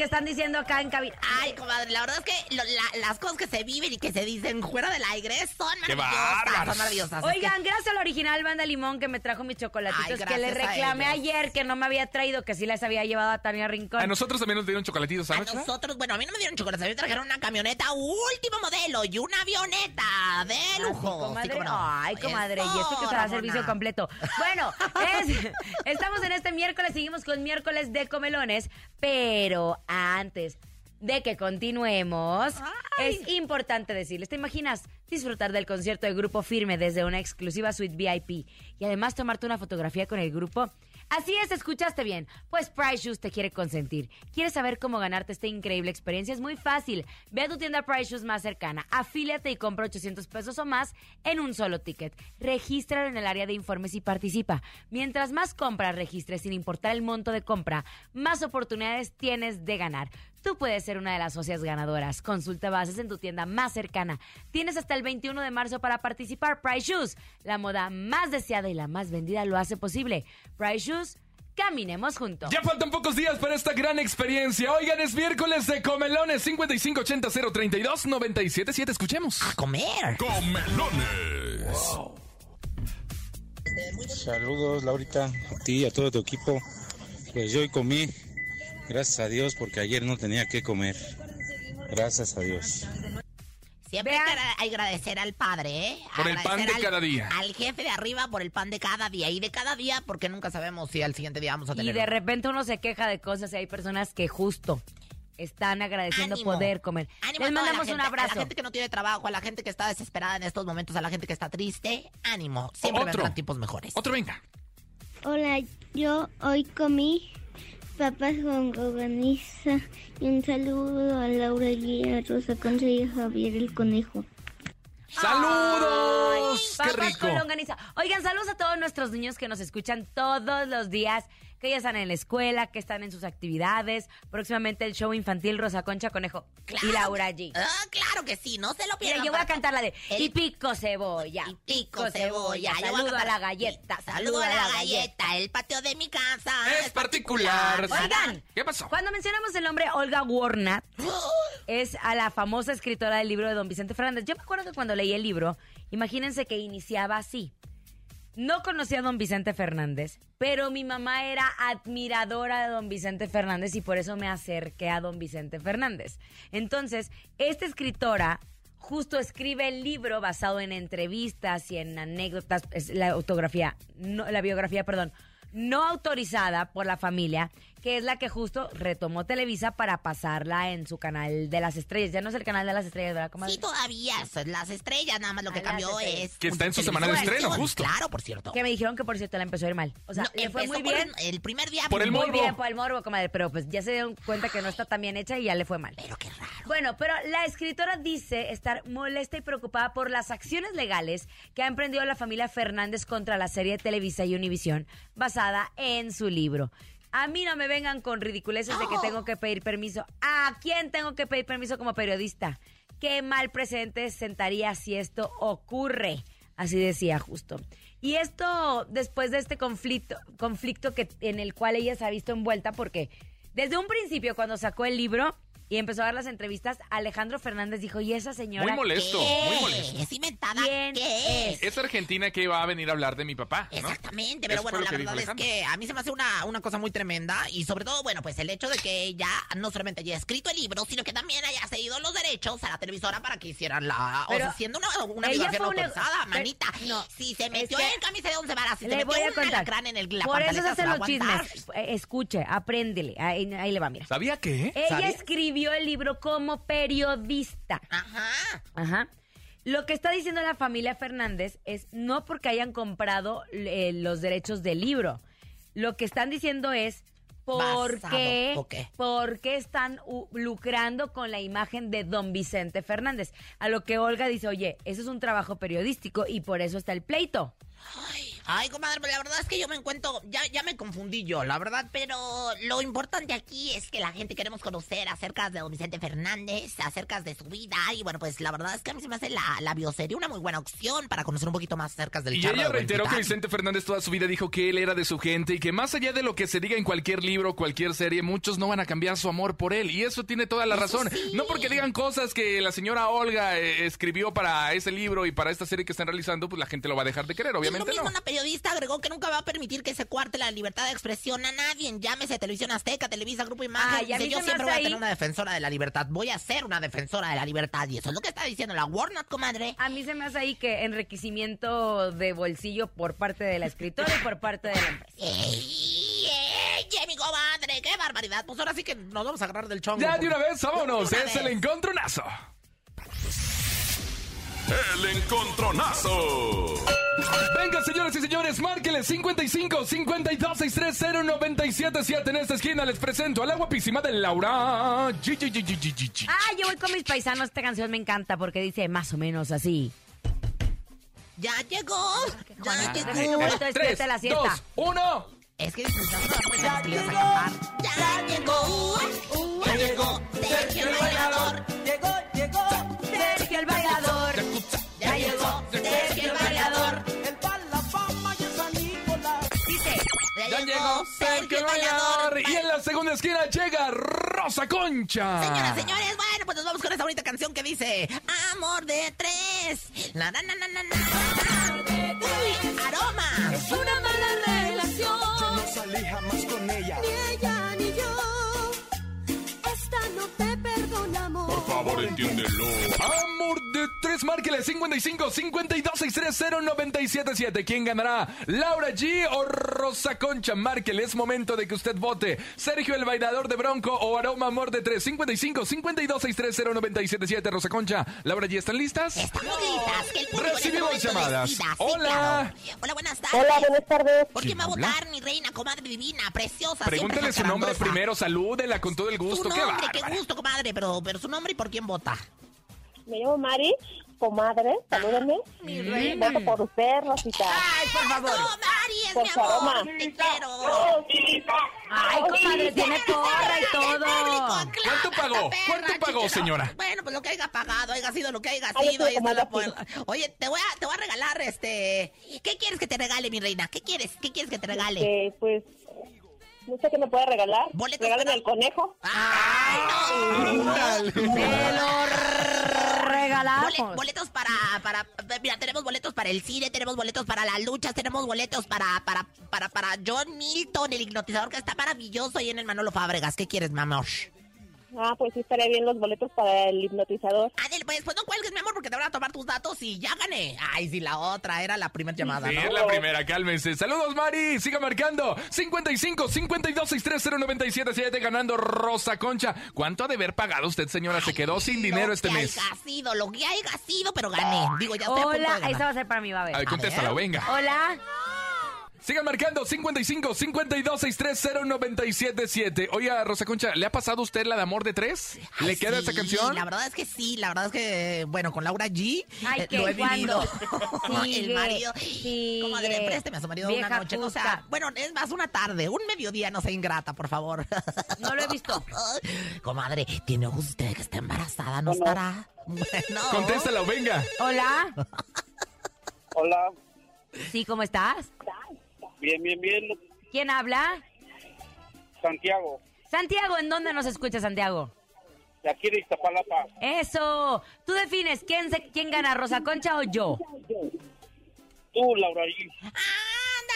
Speaker 5: Que están diciendo acá en cabina.
Speaker 2: Ay, comadre, la verdad es que lo- la- las cosas que se viven y que se dicen fuera del aire son
Speaker 3: ¡Qué
Speaker 2: maravillosas. Son maravillosas.
Speaker 5: Oigan, gracias al original Banda Limón que me trajo mis chocolatitos
Speaker 2: Ay,
Speaker 5: que le reclamé ayer que no me había traído, que sí les había llevado a Tania Rincón.
Speaker 3: A nosotros también nos dieron chocolatitos,
Speaker 2: que a
Speaker 3: ¿sabes?
Speaker 2: nosotros, bueno, a mí no me dieron chocolates, a mí me trajeron una camioneta último modelo y una avioneta de
Speaker 5: Ah,
Speaker 2: lujo.
Speaker 5: comadre.
Speaker 2: Sí, no.
Speaker 5: Ay, comadre, y esto que será servicio completo. Bueno, es- estamos en este miércoles, seguimos con miércoles de comelones, pero antes de que continuemos, es importante decirles, ¿te imaginas disfrutar del concierto del grupo Firme desde una exclusiva suite VIP y además tomarte una fotografía con el grupo? Así es, escuchaste bien. Pues Price Shoes te quiere consentir. ¿Quieres saber cómo ganarte esta increíble experiencia? Es muy fácil. Ve a tu tienda Price Shoes más cercana, afíliate y compra 800 pesos o más en un solo ticket. Regístralo en el área de informes y participa. Mientras más compras registres sin importar el monto de compra, más oportunidades tienes de ganar. Tú puedes ser una de las socias ganadoras. Consulta bases en tu tienda más cercana. Tienes hasta el 21 de marzo para participar. Price Shoes, la moda más deseada y la más vendida lo hace posible. Price Shoes, caminemos juntos.
Speaker 3: Ya faltan pocos días para esta gran experiencia. Oigan, es miércoles de comelones 5580 032 977. Escuchemos.
Speaker 2: A comer.
Speaker 4: Comelones.
Speaker 11: Saludos, Laurita, a ti y a todo tu equipo. Pues yo hoy comí, gracias a Dios, porque ayer no tenía que comer. Gracias a Dios.
Speaker 2: Siempre hay que agra- agradecer al padre, ¿eh?
Speaker 3: Por el pan de
Speaker 2: al-
Speaker 3: cada día.
Speaker 2: Al jefe de arriba por el pan de cada día. Y de cada día porque nunca sabemos si al siguiente día vamos a
Speaker 5: Y
Speaker 2: tener...
Speaker 5: de repente uno se queja de cosas y hay personas que justo están agradeciendo
Speaker 2: Ánimo.
Speaker 5: poder comer.
Speaker 2: Ánimo
Speaker 5: Les
Speaker 2: a
Speaker 5: mandamos un
Speaker 2: gente, A
Speaker 5: abrazo.
Speaker 2: la gente que no tiene trabajo, a la gente que está desesperada en estos momentos, a la gente que está triste. Ánimo. Siempre
Speaker 3: Otro.
Speaker 2: vendrán tiempos mejores.
Speaker 3: Otro, venga.
Speaker 8: Hola, yo hoy comí con organiza y un saludo a Laura Guía, Rosa Concha y a Javier el Conejo.
Speaker 3: ¡Saludos! ¡Qué
Speaker 5: Papas
Speaker 3: rico!
Speaker 5: con longaniza. Oigan, saludos a todos nuestros niños que nos escuchan todos los días, que ya están en la escuela, que están en sus actividades. Próximamente el show infantil Rosa Concha Conejo
Speaker 2: Claro
Speaker 5: y Laura
Speaker 2: que-
Speaker 5: G.
Speaker 2: Ah, claro que sí, no se lo
Speaker 5: Mira,
Speaker 2: pierdan.
Speaker 5: yo voy a cantar la de
Speaker 2: El-
Speaker 5: y pico cebolla,
Speaker 2: Y pico cebolla.
Speaker 5: Saludo a la galleta,
Speaker 2: Saludo a la galleta. El patio de mi casa
Speaker 3: Es particular.
Speaker 5: Oigan,
Speaker 3: ¿Qué pasó?
Speaker 5: Cuando mencionamos el nombre Olga Warnat, es a la famosa escritora del libro de Don Vicente Fernández. Yo me acuerdo que cuando leí el libro, imagínense que iniciaba así. No conocía a don Vicente Fernández, pero mi mamá era admiradora de don Vicente Fernández y por eso me acerqué a don Vicente Fernández. Entonces, esta escritora justo escribe el libro basado en entrevistas y en anécdotas, la autografía, no, la biografía, perdón, no autorizada por la familia, que es la que justo retomó Televisa para pasarla en su canal de las estrellas. Ya no es el canal de las estrellas, ¿verdad? comadre?
Speaker 2: Sí, todavía son las estrellas, nada más lo que
Speaker 5: A
Speaker 2: cambió es...
Speaker 3: Que está en su semana de estreno, justo.
Speaker 2: Claro, por cierto.
Speaker 5: Que me dijeron que por cierto la empezó a ir mal. O sea,
Speaker 2: No,
Speaker 5: le fue muy bien.
Speaker 2: El, el primer día...
Speaker 3: Por el
Speaker 5: Muy
Speaker 3: morbo.
Speaker 5: bien, por el morbo, comadre, pero pues ya se dieron cuenta que no está tan bien hecha y ya le fue mal.
Speaker 2: Pero qué raro.
Speaker 5: Bueno, pero la escritora dice estar molesta y preocupada por las acciones legales que ha emprendido la familia Fernández contra la serie de Televisa y Univisión basada en su libro. A mí no me vengan con ridiculeces de que tengo que pedir permiso. ¿A quién tengo que pedir permiso como periodista? Qué mal presente sentaría si esto ocurre. Así decía justo. Y esto después de este conflicto, conflicto que, en el cual ella se ha visto envuelta porque desde un principio cuando sacó el libro y empezó a dar las entrevistas, Alejandro Fernández dijo, ¿y esa señora
Speaker 3: Muy molesto,
Speaker 5: qué?
Speaker 3: muy molesto.
Speaker 2: ¿Es inventada?
Speaker 5: ¿Quién
Speaker 2: ¿Qué
Speaker 5: es?
Speaker 3: Es Argentina que va a venir a hablar de mi papá, ¿no?
Speaker 2: Exactamente, pero
Speaker 3: Eso
Speaker 2: bueno, la
Speaker 3: que
Speaker 2: verdad es
Speaker 3: Alejandro.
Speaker 2: que a mí se me hace una, una cosa muy tremenda y sobre todo, bueno, pues el hecho de que ella no solamente haya escrito el libro, sino que también haya cedido los derechos a la televisora para que hicieran la... o
Speaker 5: Pero
Speaker 2: sea, siendo una, una
Speaker 5: ella
Speaker 2: biografía
Speaker 5: fue
Speaker 2: no
Speaker 5: una-
Speaker 2: autorizada,
Speaker 5: pero-
Speaker 2: manita.
Speaker 5: no,
Speaker 2: si se
Speaker 5: es
Speaker 2: metió
Speaker 5: que-
Speaker 2: en camisa de once varas, si se
Speaker 5: Le
Speaker 2: metió
Speaker 5: voy a
Speaker 2: un en el, la
Speaker 5: Por eso se hacen los chismes. Eh, Escuche, apréndele. Ahí, ahí le va, mira.
Speaker 3: ¿Sabía qué?
Speaker 5: Ella
Speaker 2: ¿Sabía?
Speaker 5: escribió el libro como periodista.
Speaker 2: Ajá.
Speaker 5: Ajá. Lo que está diciendo la familia Fernández es no porque hayan comprado eh, los derechos del libro. Lo que están diciendo es por qué,
Speaker 2: ¿o qué?
Speaker 5: por qué están lucrando con la imagen de don Vicente Fernández. A lo que Olga dice, oye, eso es un trabajo periodístico y por eso está el pleito.
Speaker 2: Ay, comadre, pues la verdad es que yo me encuentro, ya, ya me confundí yo, la verdad, pero lo importante aquí es que la gente queremos conocer acerca de don Vicente Fernández, acerca de su vida, y bueno, pues la verdad es que a mí se me hace la, la bioserie una muy buena opción para conocer un poquito más acerca del
Speaker 3: Y ella reiteró que. Vicente Fernández toda su vida dijo que él era de su gente y que más allá de lo que se diga en cualquier libro, cualquier serie, muchos no van a cambiar su amor por él. Y eso tiene toda la
Speaker 2: Eso
Speaker 3: razón.
Speaker 2: sí.
Speaker 3: No porque digan cosas que la señora Olga eh, escribió para ese libro y para esta serie que están realizando, pues la gente lo va a dejar de querer, obviamente no.
Speaker 2: una periodista agregó que nunca va a permitir que se cuarte la libertad de expresión a nadie. Llámese Televisión Azteca, Televisa, Grupo Imagen.
Speaker 5: Ay, a
Speaker 2: Dice,
Speaker 5: mí
Speaker 2: yo
Speaker 5: se
Speaker 2: siempre voy a tener una defensora de la libertad. Voy a ser una defensora de la libertad. Y eso es lo que está diciendo la Warner, comadre.
Speaker 5: A mí se me hace ahí que enriquecimiento de bolsillo por parte de la escritora y por parte de la empresa.
Speaker 2: ¡Ey, ey, mi comadre! ¡Qué barbaridad! Pues ahora sí que nos vamos a agarrar del chongo.
Speaker 3: Ya de una vez, vámonos.
Speaker 2: Una
Speaker 3: Es el encontronazo.
Speaker 4: El encontronazo.
Speaker 3: Venga, señoras y señores, márqueles 55 52 630 977 En esta esquina les presento a la guapísima de Laura. G, G, G, G, G, G, G.
Speaker 5: Ah, yo voy con mis paisanos. Esta canción me encanta porque dice más o menos así.
Speaker 2: Ya llegó. Ya llegó.
Speaker 5: un poquito, despierta la siesta.
Speaker 3: 2, 1.
Speaker 2: Es que disfrutando la empiezas a. Ya llegó. Ya llegó. Sergio el bailador.
Speaker 1: Llegó, llegó,
Speaker 5: Sergio el bailador.
Speaker 2: Ya llegó Sergio bailador.
Speaker 1: Y
Speaker 3: en la segunda esquina llega Rosa Concha.
Speaker 2: Señoras, señores, bueno, pues nos vamos con esta bonita canción que dice Amor de tres. La, na, na, na, na, na. Uy, aroma.
Speaker 1: Es una mala relación.
Speaker 12: Yo no salí jamás con ella.
Speaker 8: Ni ella ni yo. Esta no te perdonamos.
Speaker 4: Por favor, entiéndelo.
Speaker 3: Amor de tres, márqueles 55 52 630 977 ¿Quién ganará? ¿Laura G o Rosa Concha? Márquele, es momento de que usted vote. Sergio el bailador de Bronco o Aroma Amor de tres 55 52 630 977 Rosa Concha, Laura G, ¿están listas?
Speaker 2: Estamos listas. Que el
Speaker 3: Recibimos llamadas.
Speaker 2: decida. Sí,
Speaker 3: Hola.
Speaker 2: claro. Hola, buenas tardes.
Speaker 13: Hola, buenas tardes.
Speaker 2: ¿Por quién va a votar, mi reina, comadre divina, preciosa?
Speaker 3: Pregúntele
Speaker 2: siempre
Speaker 3: su nombre primero, salúdela con todo el gusto.
Speaker 2: Su
Speaker 3: ¡Qué
Speaker 2: nombre, qué
Speaker 3: bárbara!
Speaker 2: gusto, comadre, pero, pero su nombre y por quién vota.
Speaker 13: Me llamo Mari, comadre, salúdenme.
Speaker 2: Mi reina.
Speaker 13: Voto por usted, Rosita.
Speaker 5: ay, por favor.
Speaker 2: No, Mari, es
Speaker 13: Por
Speaker 2: mi amor,
Speaker 13: aroma.
Speaker 2: te quiero.
Speaker 5: Ay, comadre, tiene porra y todo.
Speaker 3: ¿Cuánto pagó?
Speaker 2: Perra,
Speaker 3: ¿Cuánto pagó, señora?
Speaker 2: Bueno, pues lo que haya pagado, haya sido lo que haya
Speaker 13: Ay,
Speaker 2: sido, ahí está la puerta. Oye, te voy a, te voy a regalar, este... ¿Qué quieres que te regale, mi reina? ¿Qué quieres? ¿Qué quieres que te regale?
Speaker 13: Que, pues, No sé qué me puede regalar.
Speaker 2: Boletos
Speaker 13: Regálame el conejo.
Speaker 5: Te lo regalamos.
Speaker 2: Bole- boletos para, para, mira, tenemos boletos para el cine, tenemos boletos para las luchas, tenemos boletos para, para, para, para John Milton, el hipnotizador que está maravilloso ahí en el Manolo Fábregas. ¿Qué quieres, mi amor?
Speaker 13: Ah, pues sí estaría bien los boletos para el hipnotizador.
Speaker 2: Ándale, pues, pues no cuelgues, mi amor, porque te van a tomar tus datos y ya gané. Ay, sí, la otra era la primera llamada,
Speaker 3: Sí,
Speaker 2: ¿no?
Speaker 3: es la primera, cálmense. Saludos, Mari. Siga marcando. 55 52 630 977 ganando Rosa Concha. ¿Cuánto ha de haber pagado usted, señora? Se quedó sin dinero
Speaker 2: Lo
Speaker 3: este
Speaker 2: que
Speaker 3: mes.
Speaker 2: haya sido, lo que haya sido, pero gané. Digo, ya estoy a punto de
Speaker 5: Hola,
Speaker 2: ganar.
Speaker 5: esa va a ser para mí, va a ver.
Speaker 3: A ver, contéstala, venga.
Speaker 5: Hola.
Speaker 3: Sigan marcando 55 52 630 977. Oiga, Rosa Concha, ¿le ha pasado a usted la de amor de tres? ¿Le
Speaker 2: Ay,
Speaker 3: queda
Speaker 2: sí,
Speaker 3: esta canción?
Speaker 2: La verdad es que sí, la verdad es que, bueno, con Laura G
Speaker 5: Ay,
Speaker 2: eh,
Speaker 5: ¿qué?
Speaker 2: lo he vivido.
Speaker 5: ¿Cuándo?
Speaker 2: el marido. Comadre, présteme a su marido una noche. No, o sea,
Speaker 5: puta.
Speaker 2: bueno, es más una tarde, un mediodía, no sea ingrata, por favor.
Speaker 5: No lo he visto.
Speaker 2: Comadre, ¿tiene usted que está embarazada? ¿No estará? Bueno.
Speaker 3: Contéstala, venga.
Speaker 5: Hola.
Speaker 9: Hola,
Speaker 5: Sí, ¿cómo estás?
Speaker 9: Bien, bien, bien.
Speaker 5: ¿Quién habla?
Speaker 9: Santiago,
Speaker 5: Santiago, ¿en dónde nos escucha Santiago?
Speaker 9: de aquí de Iztapalapa.
Speaker 5: Eso. Tú defines quién se, quién gana, Rosa Concha o yo.
Speaker 9: Tú, Laura G.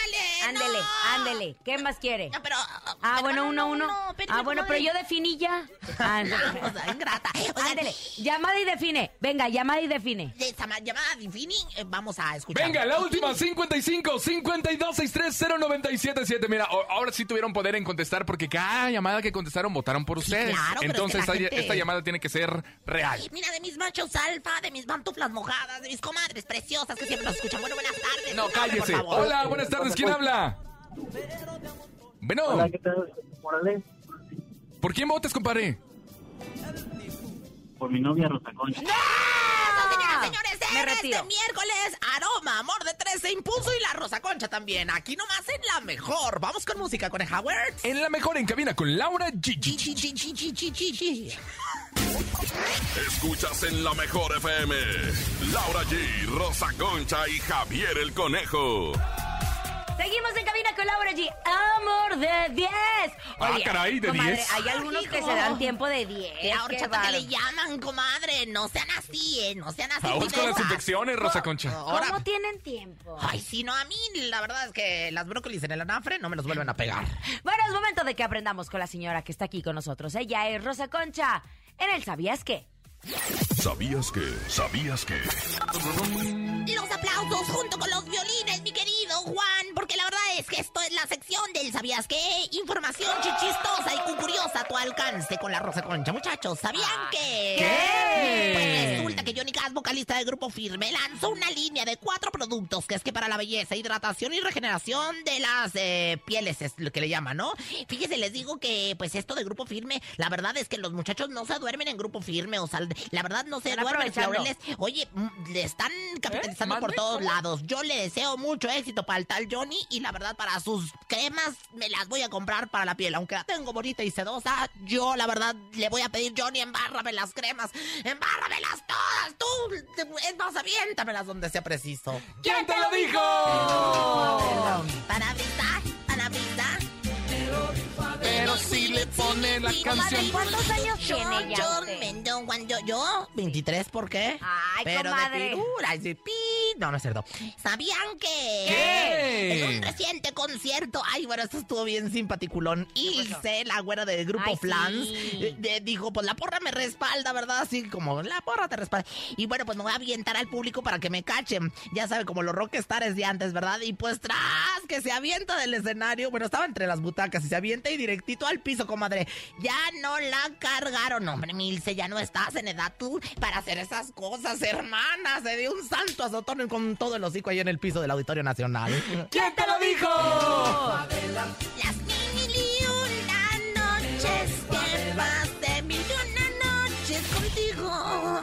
Speaker 2: Ándale,
Speaker 5: Ándele, ándele. ¿Qué más quiere?
Speaker 2: No, pero...
Speaker 5: Ah, bueno,
Speaker 2: no,
Speaker 5: uno,
Speaker 2: no,
Speaker 5: uno.
Speaker 2: no, espérame,
Speaker 5: ah, bueno, pero yo definí ya.
Speaker 2: Sea, ingrata.
Speaker 5: Ándele. Llamada y define. Venga, llamada y define.
Speaker 2: llamada Divini, eh, vamos a escuchar.
Speaker 3: Venga, la última, 55 52 630 977. Mira, ahora sí tuvieron poder en contestar porque cada llamada que contestaron votaron por ustedes.
Speaker 2: claro, pero
Speaker 3: Entonces,
Speaker 2: es que la
Speaker 3: esta,
Speaker 2: gente-
Speaker 3: esta llamada tiene que ser real.
Speaker 2: Mira, de mis machos alfa, de mis pantuflas mojadas, de mis comadres preciosas que siempre nos escuchan. Bueno, buenas tardes.
Speaker 3: No, cállese. Hola, buenas tardes. ¿Quién habla? Bueno,
Speaker 9: Hola, ¿qué tal? Órale,
Speaker 3: ¿por quién votas, compadre?
Speaker 9: por mi novia Rosa Concha.
Speaker 2: Eso, señoras, señores,
Speaker 5: Me
Speaker 2: en
Speaker 5: retiro.
Speaker 2: este miércoles, Aroma, Amor de Tres se impuso y la Rosa Concha también. Aquí nomás en la mejor. Vamos con música con el Howard.
Speaker 3: En la mejor en cabina con Laura G.
Speaker 4: Escuchas en la mejor FM. Laura G, Rosa Concha y Javier el Conejo.
Speaker 5: Laura G. Amor de 10.
Speaker 3: Ah, caray, ¿de
Speaker 5: comadre,
Speaker 3: 10?
Speaker 5: Hay algunos que se dan tiempo de 10.
Speaker 2: La
Speaker 5: qué
Speaker 2: horchata que le llaman, comadre. No sean así, ¿eh? No sean así.
Speaker 3: Vamos con las infecciones, Rosa Concha.
Speaker 2: Ahora-
Speaker 5: ¿Cómo tienen tiempo?
Speaker 2: Ay, sí, no, a mí la verdad es que las brócolis en el anafre no me los vuelven a pegar.
Speaker 5: Bueno, es momento de que aprendamos con la señora que está aquí con nosotros. Ella es Rosa Concha. En el ¿Sabías qué?
Speaker 4: ¿Sabías que? ¿Sabías que?
Speaker 2: Los aplausos junto con los violines, mi querido Juan, porque la verdad es que esto es la sección del ¿Sabías qué? Información chichistosa y curiosa a tu alcance con la Rosa Concha. Muchachos, ¿sabían que?
Speaker 5: ¿Qué?
Speaker 2: Pues resulta que Johnny Cash, vocalista del Grupo Firme, lanzó una línea de cuatro productos que es que para la belleza, hidratación y regeneración de las eh, pieles es lo que le llaman, ¿no? Fíjese, les digo que pues esto de Grupo Firme, la verdad es que los muchachos no se duermen en Grupo Firme, o sea, la verdad no se duermen. Laureles. Oye, mm, le están capitalizando por todos lados. Yo le deseo mucho éxito para el tal Johnny y la verdad para sus cremas me las voy a comprar para la piel. Aunque la tengo bonita y sedosa, yo la verdad le voy a pedir Johnny, embárrame las cremas, embárramelas todas, tú. Es más, aviéntamelas donde sea preciso.
Speaker 3: ¿Quién te lo dijo?
Speaker 2: Para brindar, para brindar.
Speaker 3: Pero si le ponen la canción.
Speaker 5: ¿Cuántos años tiene ya
Speaker 2: Yo,
Speaker 5: usted?
Speaker 2: Yo, yo, 23, ¿por qué?
Speaker 5: Ay,
Speaker 2: Pero de y de pi... No, no es cierto. ¿Sabían que...
Speaker 3: ¿Qué?
Speaker 2: En un reciente concierto... Ay, bueno, esto estuvo bien simpaticulón. Ilse, la güera del grupo
Speaker 5: Ay,
Speaker 2: Flans,
Speaker 5: sí.
Speaker 2: eh, dijo, pues la porra me respalda, ¿verdad? Así como, la porra te respalda. Y bueno, pues me voy a avientar al público para que me cachen. Ya sabe, como los rockstars de antes, ¿verdad? Y pues tras que se avienta del escenario, bueno, estaba entre las butacas y se avienta y directito al piso, comadre. Ya no la cargaron. Hombre, Milce, ya no estás en edad tú para hacer esas cosas, hermana. Se dio un santo azotón con todo el hocico ahí en el piso del Auditorio Nacional.
Speaker 3: ¿Quién te lo dijo?
Speaker 2: Las mil y una noches que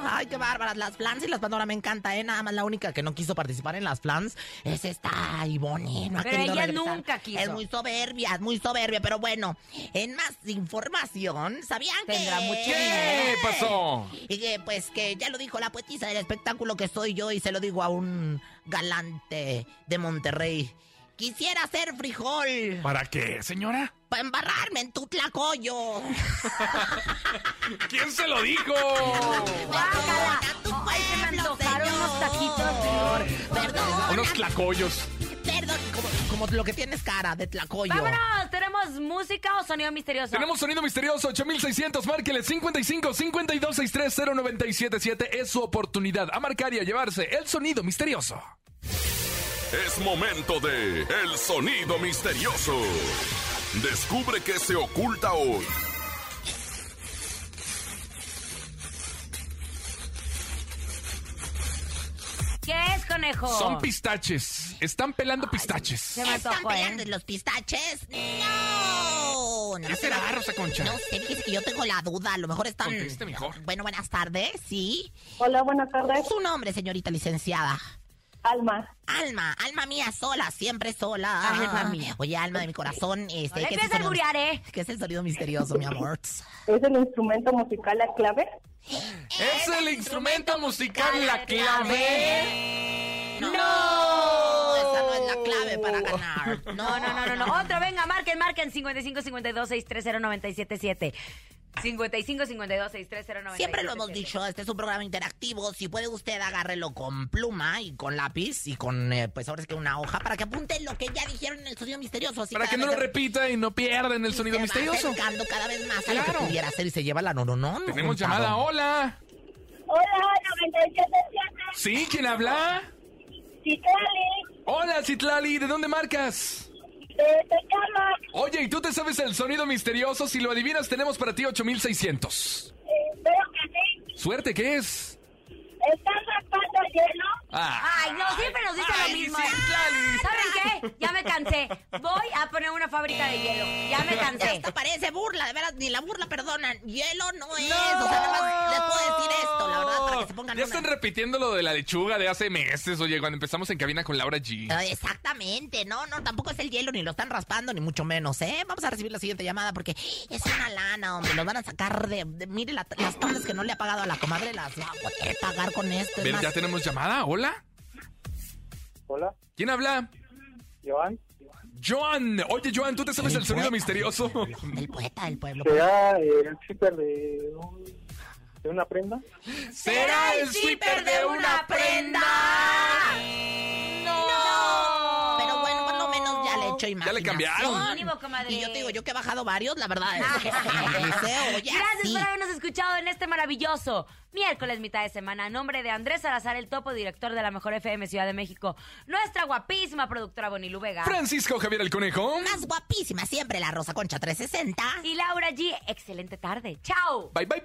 Speaker 2: Ay, qué bárbaras. Las flans y las Pandora me encanta, ¿eh? Nada más la única que no quiso participar en las flans es esta Ivonne. No ha
Speaker 5: Pero ella
Speaker 2: regresar.
Speaker 5: nunca quiso.
Speaker 2: Es muy soberbia, es muy soberbia. Pero bueno, en más información, ¿sabían
Speaker 5: Tendrá
Speaker 2: que...
Speaker 5: mucho
Speaker 3: ¿Qué pasó?
Speaker 2: Y que, pues, que ya lo dijo la poetisa del espectáculo que soy yo y se lo digo a un galante de Monterrey. Quisiera ser frijol.
Speaker 3: ¿Para qué, señora?
Speaker 2: Para embarrarme en tu tlacoyo.
Speaker 3: ¿Quién se lo dijo?
Speaker 5: Ay, se me antojaron unos taquitos.
Speaker 2: Perdón.
Speaker 3: Unos tlacoyos.
Speaker 2: Perdón, como, como lo que tienes cara de tlacoyo.
Speaker 5: Vámonos, ¿tenemos música o sonido misterioso?
Speaker 3: Tenemos sonido misterioso 8600, márquele 55 52 63 0977. Es su oportunidad a marcar y a llevarse el sonido misterioso.
Speaker 4: Es momento de El Sonido Misterioso. Descubre qué se oculta hoy.
Speaker 5: ¿Qué es, conejo?
Speaker 3: Son pistaches. Están pelando pistaches.
Speaker 5: Se me
Speaker 2: ¿Están
Speaker 5: antojó, ¿eh?
Speaker 2: peleando los pistaches? No. no
Speaker 3: ¿Qué será, Rosa Concha?
Speaker 2: No sé, que yo tengo la duda. A lo mejor están.
Speaker 3: Conteste mejor.
Speaker 2: Bueno, buenas tardes, sí.
Speaker 13: Hola, buenas tardes.
Speaker 2: Su nombre, señorita licenciada.
Speaker 13: Alma.
Speaker 2: Alma, alma mía sola, siempre sola.
Speaker 5: Alma mía.
Speaker 2: Oye, alma de mi corazón, este,
Speaker 5: No
Speaker 2: ¿qué, es el sonido,
Speaker 5: ¿eh?
Speaker 2: ¿qué es el sonido misterioso, mi amor?
Speaker 13: ¿Es el instrumento musical la clave?
Speaker 3: ¿Es el instrumento musical la clave?
Speaker 2: No. Esa no es la clave para ganar.
Speaker 5: No, no, no, no, no. Otro, venga, marquen, marquen 55 52 630 977 55 52 630
Speaker 2: Siempre lo hemos dicho, este es un programa interactivo. Si puede usted, agárrelo con pluma y con lápiz y con, eh, pues ahora es que una hoja para que apunte lo que ya dijeron en el sonido misterioso. Así
Speaker 3: Para que no lo repita y no pierdan el
Speaker 2: y
Speaker 3: sonido
Speaker 2: se va
Speaker 3: misterioso.
Speaker 2: acercando cada vez más a lo que
Speaker 3: Claro.
Speaker 2: pudiera ser y se lleva la no, no, no.
Speaker 3: Tenemos llamada. Hola.
Speaker 13: Hola, 977.
Speaker 3: ¿Sí? ¿Quién habla?
Speaker 13: Citlali,
Speaker 3: Hola, Citlali. ¿De dónde marcas? Oye, ¿y tú te sabes el sonido misterioso? Si lo adivinas, tenemos para ti 8600.
Speaker 13: Eh, Espero que sí.
Speaker 3: Suerte, ¿qué es?
Speaker 13: ¿Estás raspando hielo?
Speaker 3: Ah.
Speaker 5: Ay, no, siempre nos dicen
Speaker 3: Ay,
Speaker 5: lo mismo.
Speaker 3: Citlali.
Speaker 5: ¿Saben qué? Ya me cansé. Voy a poner una fábrica de hielo. Ya me cansé.
Speaker 2: Hasta parece burla, de veras, ni la burla perdonan. Hielo no es. O sea, nada más les puedo decir esto, la verdad, para que se pongan
Speaker 3: Ya
Speaker 2: una-
Speaker 3: están repitiendo lo de la lechuga de hace meses, oye, cuando empezamos en cabina con Laura G.
Speaker 2: Exactamente, no, no, tampoco es el hielo, ni lo están raspando, ni mucho menos, ¿eh? Vamos a recibir la siguiente llamada porque es una lana, hombre, los van a sacar de... de- mire, la- las tandas que no le ha pagado a la comadre las va a poder pagar con esto. es
Speaker 3: Ven,
Speaker 2: más,
Speaker 3: ya tenemos llamada, hola.
Speaker 9: Hola,
Speaker 3: ¿Quién habla?
Speaker 9: Joan.
Speaker 3: Joan. Oye, Joan, ¿tú te sabes el, sonido
Speaker 2: poeta.
Speaker 3: misterioso?
Speaker 2: El poeta del pueblo.
Speaker 9: ¿Será el zipper de, un- de una prenda?
Speaker 3: ¿Será el zipper de una prenda?
Speaker 2: ¡No! Pero bueno, por lo menos ya le he hecho imaginación.
Speaker 3: cambiaron.
Speaker 5: Mínimo, comadre.
Speaker 2: Y yo te digo, yo que he bajado varios, la verdad es que
Speaker 5: Gracias por habernos escuchado en este maravilloso miércoles mitad de semana. A nombre de Andrés Salazar, el topo director de la Mejor FM Ciudad de México, nuestra guapísima productora Bonilu Vega
Speaker 3: Francisco Javier el Conejo.
Speaker 2: Más guapísima siempre la Rosa Concha 360.
Speaker 5: y Laura G. Excelente tarde. ¡Chao!
Speaker 3: Bye, bye.